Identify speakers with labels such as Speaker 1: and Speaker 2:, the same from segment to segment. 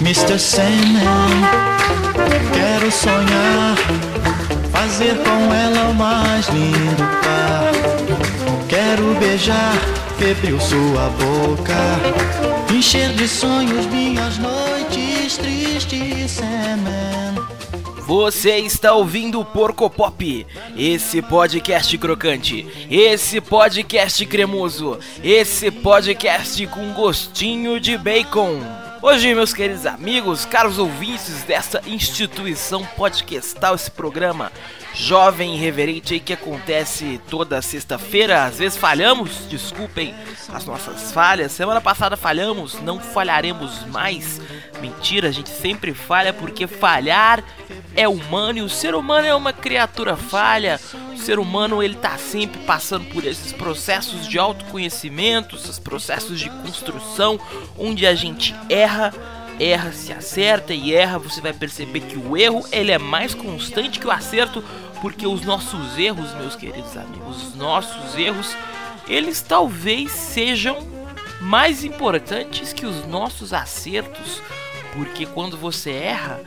Speaker 1: Mr. Sandman, quero sonhar, fazer com ela o mais lindo par. Quero beijar, febril sua boca, encher de sonhos minhas noites tristes, Sandman.
Speaker 2: Você está ouvindo o Porco Pop, esse podcast crocante, esse podcast cremoso, esse podcast com gostinho de bacon. Hoje, meus queridos amigos, caros ouvintes desta instituição podcastal, esse programa jovem e reverente aí que acontece toda sexta-feira. Às vezes falhamos, desculpem as nossas falhas. Semana passada falhamos, não falharemos mais. Mentira, a gente sempre falha porque falhar é humano e o ser humano é uma criatura falha. O ser humano ele tá sempre passando por esses processos de autoconhecimento, esses processos de construção, onde a gente erra, erra, se acerta e erra, você vai perceber que o erro ele é mais constante que o acerto, porque os nossos erros, meus queridos amigos, os nossos erros, eles talvez sejam mais importantes que os nossos acertos, porque quando você erra,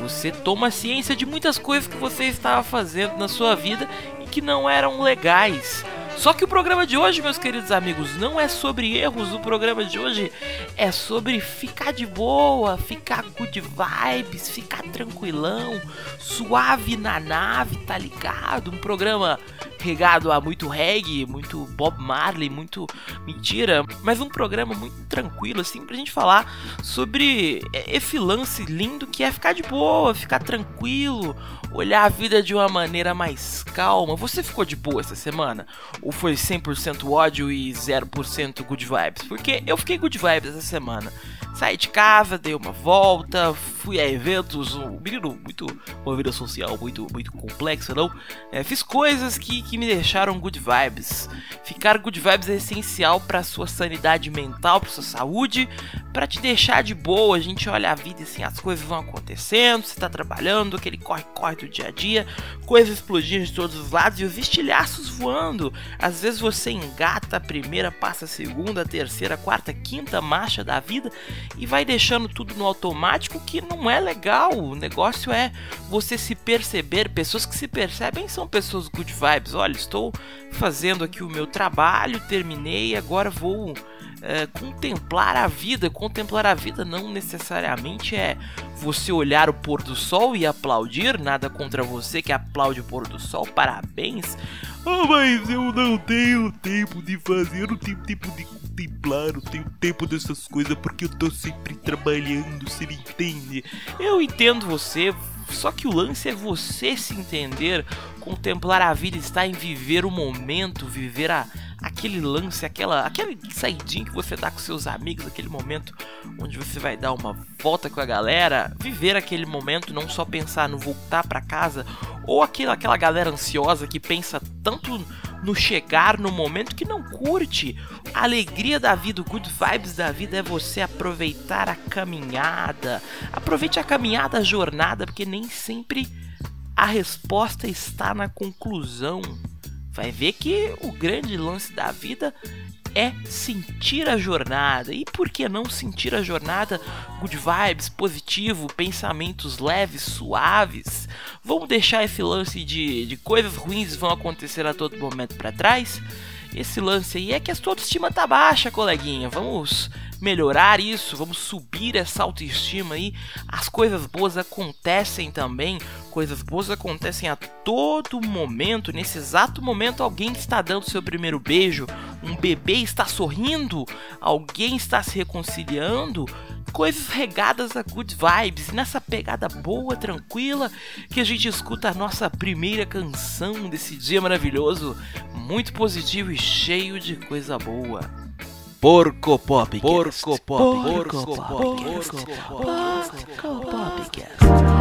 Speaker 2: você toma ciência de muitas coisas que você estava fazendo na sua vida e que não eram legais. Só que o programa de hoje, meus queridos amigos, não é sobre erros. O programa de hoje é sobre ficar de boa, ficar good vibes, ficar tranquilão, suave na nave, tá ligado? Um programa regado a muito reggae, muito Bob Marley, muito mentira, mas um programa muito tranquilo, assim, pra gente falar sobre esse lance lindo que é ficar de boa, ficar tranquilo, olhar a vida de uma maneira mais calma. Você ficou de boa essa semana? Ou foi 100% ódio e 0% good vibes? Porque eu fiquei good vibes essa semana. Saí de casa, dei uma volta, fui a eventos, um menino muito, uma vida social muito, muito complexa, não? É, fiz coisas que, que me deixaram good vibes. Ficar good vibes é essencial para sua sanidade mental, para sua saúde, para te deixar de boa. A gente olha a vida assim, as coisas vão acontecendo, você tá trabalhando, aquele corre-corre do dia a dia, coisas explodindo de todos os lados e os estilhaços voando. Às vezes você engata a primeira, passa a segunda, a terceira, a quarta, a quinta marcha da vida e vai deixando tudo no automático que não é legal. O negócio é você se perceber. Pessoas que se percebem são pessoas good vibes. Olha, estou fazendo aqui o meu trabalho, terminei, agora vou é, contemplar a vida. Contemplar a vida não necessariamente é você olhar o pôr do sol e aplaudir, nada contra você que aplaude o pôr do sol, parabéns. Ah, mas eu não tenho tempo de fazer, não tenho tempo de contemplar, não tenho tempo dessas coisas porque eu tô sempre trabalhando, você me entende? Eu entendo você, só que o lance é você se entender, contemplar a vida, estar em viver o momento, viver a, aquele lance, aquela, aquele saidinho que você dá com seus amigos, aquele momento onde você vai dar uma volta com a galera, viver aquele momento, não só pensar no voltar para casa, ou aquela, aquela galera ansiosa que pensa tanto no chegar no momento que não curte. A alegria da vida, o good vibes da vida é você aproveitar a caminhada. Aproveite a caminhada, a jornada, porque nem sempre a resposta está na conclusão. Vai ver que o grande lance da vida é sentir a jornada. E por que não sentir a jornada? Good vibes, positivo, pensamentos leves, suaves. Vamos deixar esse lance de, de coisas ruins vão acontecer a todo momento para trás? Esse lance aí é que a sua autoestima tá baixa, coleguinha. Vamos melhorar isso, vamos subir essa autoestima aí. As coisas boas acontecem também, coisas boas acontecem a todo momento. Nesse exato momento, alguém está dando seu primeiro beijo, um bebê está sorrindo, alguém está se reconciliando. Coisas regadas a good vibes, e nessa pegada boa, tranquila, que a gente escuta a nossa primeira canção desse dia maravilhoso, muito positivo e cheio de coisa boa. Porco Pop. Porco Pop. Porco Pop. Porco Pop.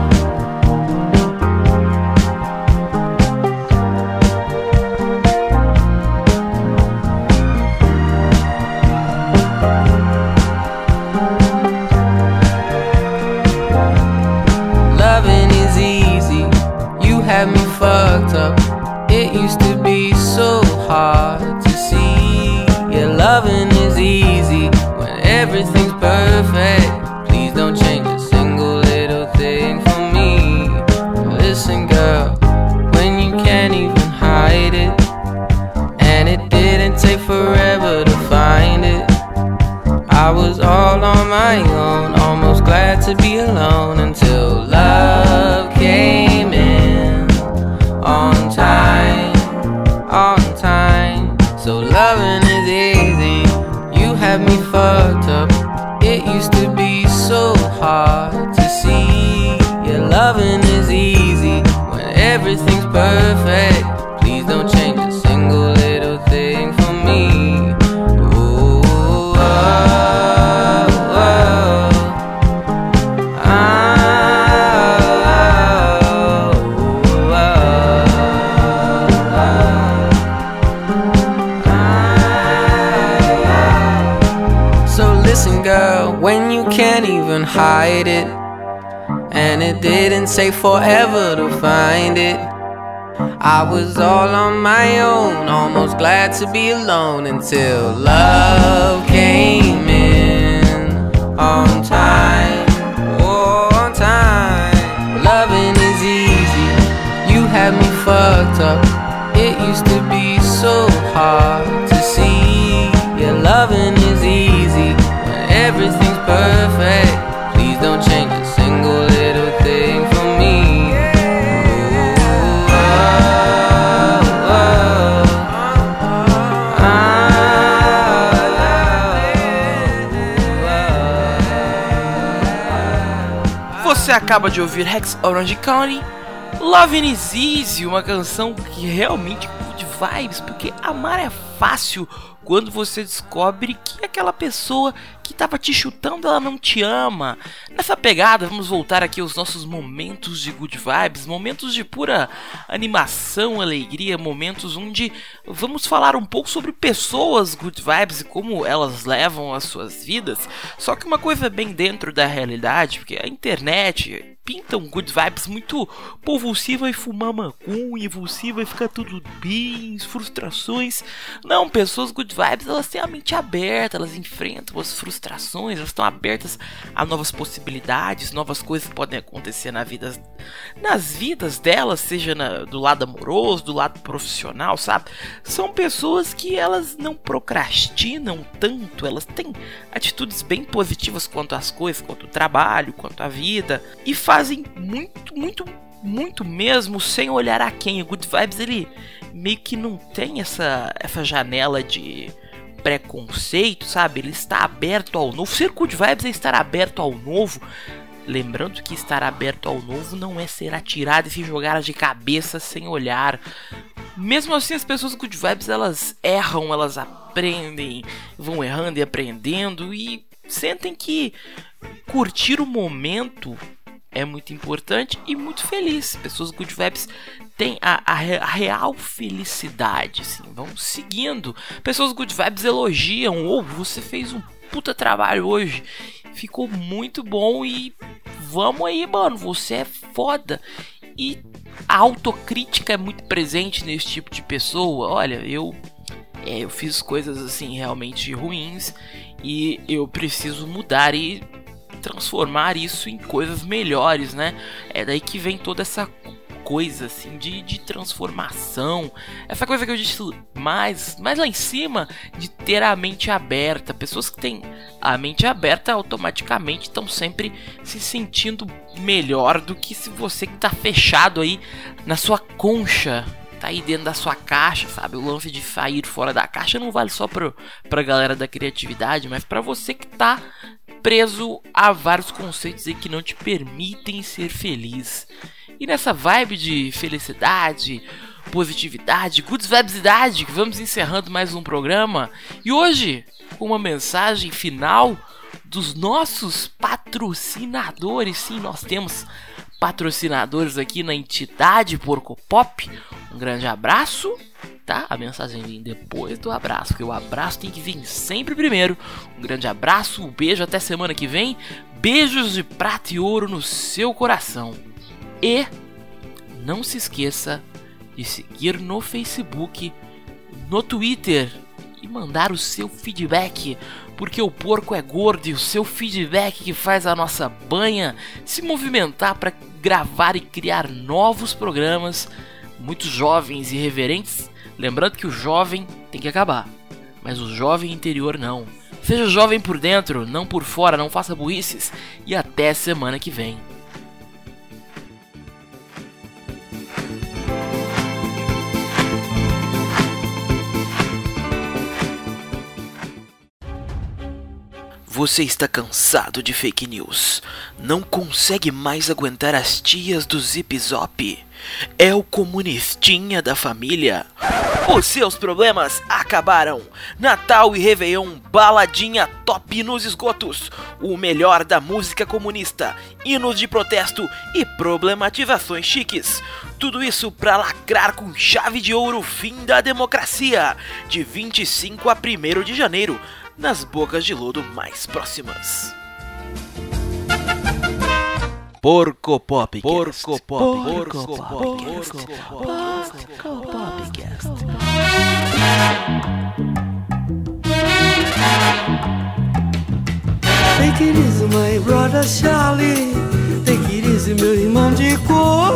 Speaker 3: My own, almost glad to be alone until love came in on time, on time. So loving is easy. You have me fucked up. It used to be so hard to see. Yeah, loving is easy when everything's perfect. Please don't change a Listen, girl, when you can't even hide it, and it didn't take forever to find it. I was all on my own, almost glad to be alone until love came in on time. Oh, on time. Loving is easy. You had me fucked up. It used to be so hard
Speaker 2: acaba de ouvir Rex Orange County, Love is Easy, uma canção que realmente good vibes, porque amar é fácil quando você descobre que aquela pessoa que estava te chutando ela não te ama. Nessa pegada, vamos voltar aqui aos nossos momentos de good vibes, momentos de pura animação, alegria, momentos onde vamos falar um pouco sobre pessoas good vibes e como elas levam as suas vidas. Só que uma coisa bem dentro da realidade, porque a internet pinta um good vibes muito povulsiva e fumar maconha, impulsiva e ficar tudo bem, frustrações. Não, pessoas good vibes, elas têm a mente aberta, elas enfrentam as frustrações, elas estão abertas a novas possibilidades, novas coisas que podem acontecer na vida, nas vidas delas, seja na, do lado amoroso, do lado profissional, sabe? São pessoas que elas não procrastinam tanto, elas têm atitudes bem positivas quanto às coisas, quanto ao trabalho, quanto à vida, e fazem muito, muito, muito mesmo sem olhar a quem. O Good Vibes ele meio que não tem essa, essa janela de preconceito, sabe? Ele está aberto ao novo. Ser Good Vibes é estar aberto ao novo. Lembrando que estar aberto ao novo não é ser atirado e se jogar de cabeça sem olhar. Mesmo assim, as pessoas good vibes elas erram, elas aprendem, vão errando e aprendendo e sentem que curtir o momento é muito importante e muito feliz. Pessoas good vibes têm a, a, a real felicidade, assim, vão seguindo. Pessoas good vibes elogiam, ou oh, você fez um puta trabalho hoje, ficou muito bom e vamos aí, mano, você é foda. E a autocrítica é muito presente nesse tipo de pessoa. Olha, eu é, eu fiz coisas assim realmente ruins e eu preciso mudar e transformar isso em coisas melhores, né? É daí que vem toda essa coisa assim de, de transformação, essa coisa que eu disse mais, mais lá em cima de ter a mente aberta. Pessoas que têm a mente aberta automaticamente estão sempre se sentindo melhor do que se você que tá fechado aí na sua concha tá aí dentro da sua caixa, sabe? O lance de sair fora da caixa não vale só pro, pra galera da criatividade, mas para você que tá preso a vários conceitos aí que não te permitem ser feliz. E nessa vibe de felicidade, positividade, good vibesidade, vamos encerrando mais um programa. E hoje, com uma mensagem final dos nossos patrocinadores. Sim, nós temos patrocinadores aqui na entidade Porco Pop. Um grande abraço, tá? A mensagem vem depois do abraço, porque o abraço tem que vir sempre primeiro. Um grande abraço, um beijo até semana que vem. Beijos de prata e ouro no seu coração. E não se esqueça de seguir no Facebook, no Twitter e mandar o seu feedback, porque o porco é gordo e o seu feedback que faz a nossa banha se movimentar para gravar e criar novos programas, muito jovens e reverentes. Lembrando que o jovem tem que acabar, mas o jovem interior não. Seja jovem por dentro, não por fora, não faça burrices. E até semana que vem. Você está cansado de fake news? Não consegue mais aguentar as tias do Zip Zop? É o comunistinha da família? Os seus problemas acabaram! Natal e Réveillon, baladinha top nos esgotos. O melhor da música comunista, hinos de protesto e problematizações chiques. Tudo isso para lacrar com chave de ouro o fim da democracia. De 25 a 1 de janeiro nas bocas de lodo mais próximas. Porco Pop, Porco Pop, Porco Pop, Porco Pop, Popcast.
Speaker 4: Take it easy, my brother Charlie. Take it easy, meu irmão de cor.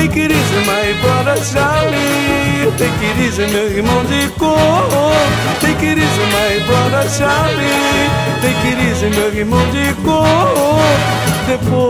Speaker 4: Take it easy, my brother Charlie. Take it easy, meu irmão de cor. Take it easy, my brother Charlie. Take it easy, meu irmão de cor. Depois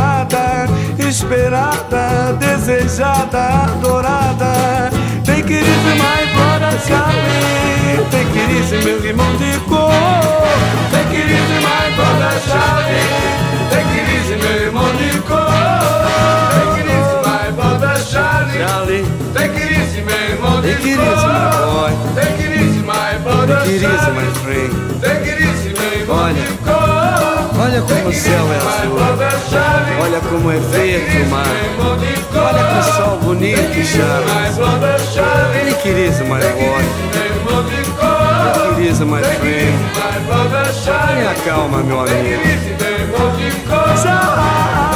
Speaker 4: esperada, desejada, adorada. Take it easy, my brother Charlie, take it easy, meu irmão de cor. Take it easy, my brother Charlie, take it easy, meu irmão de cor. Take it easy, my brother Charlie,
Speaker 5: Charlie,
Speaker 4: take it easy, meu irmão de
Speaker 5: take it easy, my boy.
Speaker 4: Take it easy, my brother
Speaker 5: Take it easy, my friend.
Speaker 4: Take it easy,
Speaker 5: olha como o céu é azul. Olha como é verde o mar. Olha que sol bonito. Take it easy, my boy. Take it easy, my friend. Tenha calma, meu amigo.
Speaker 4: Charlie.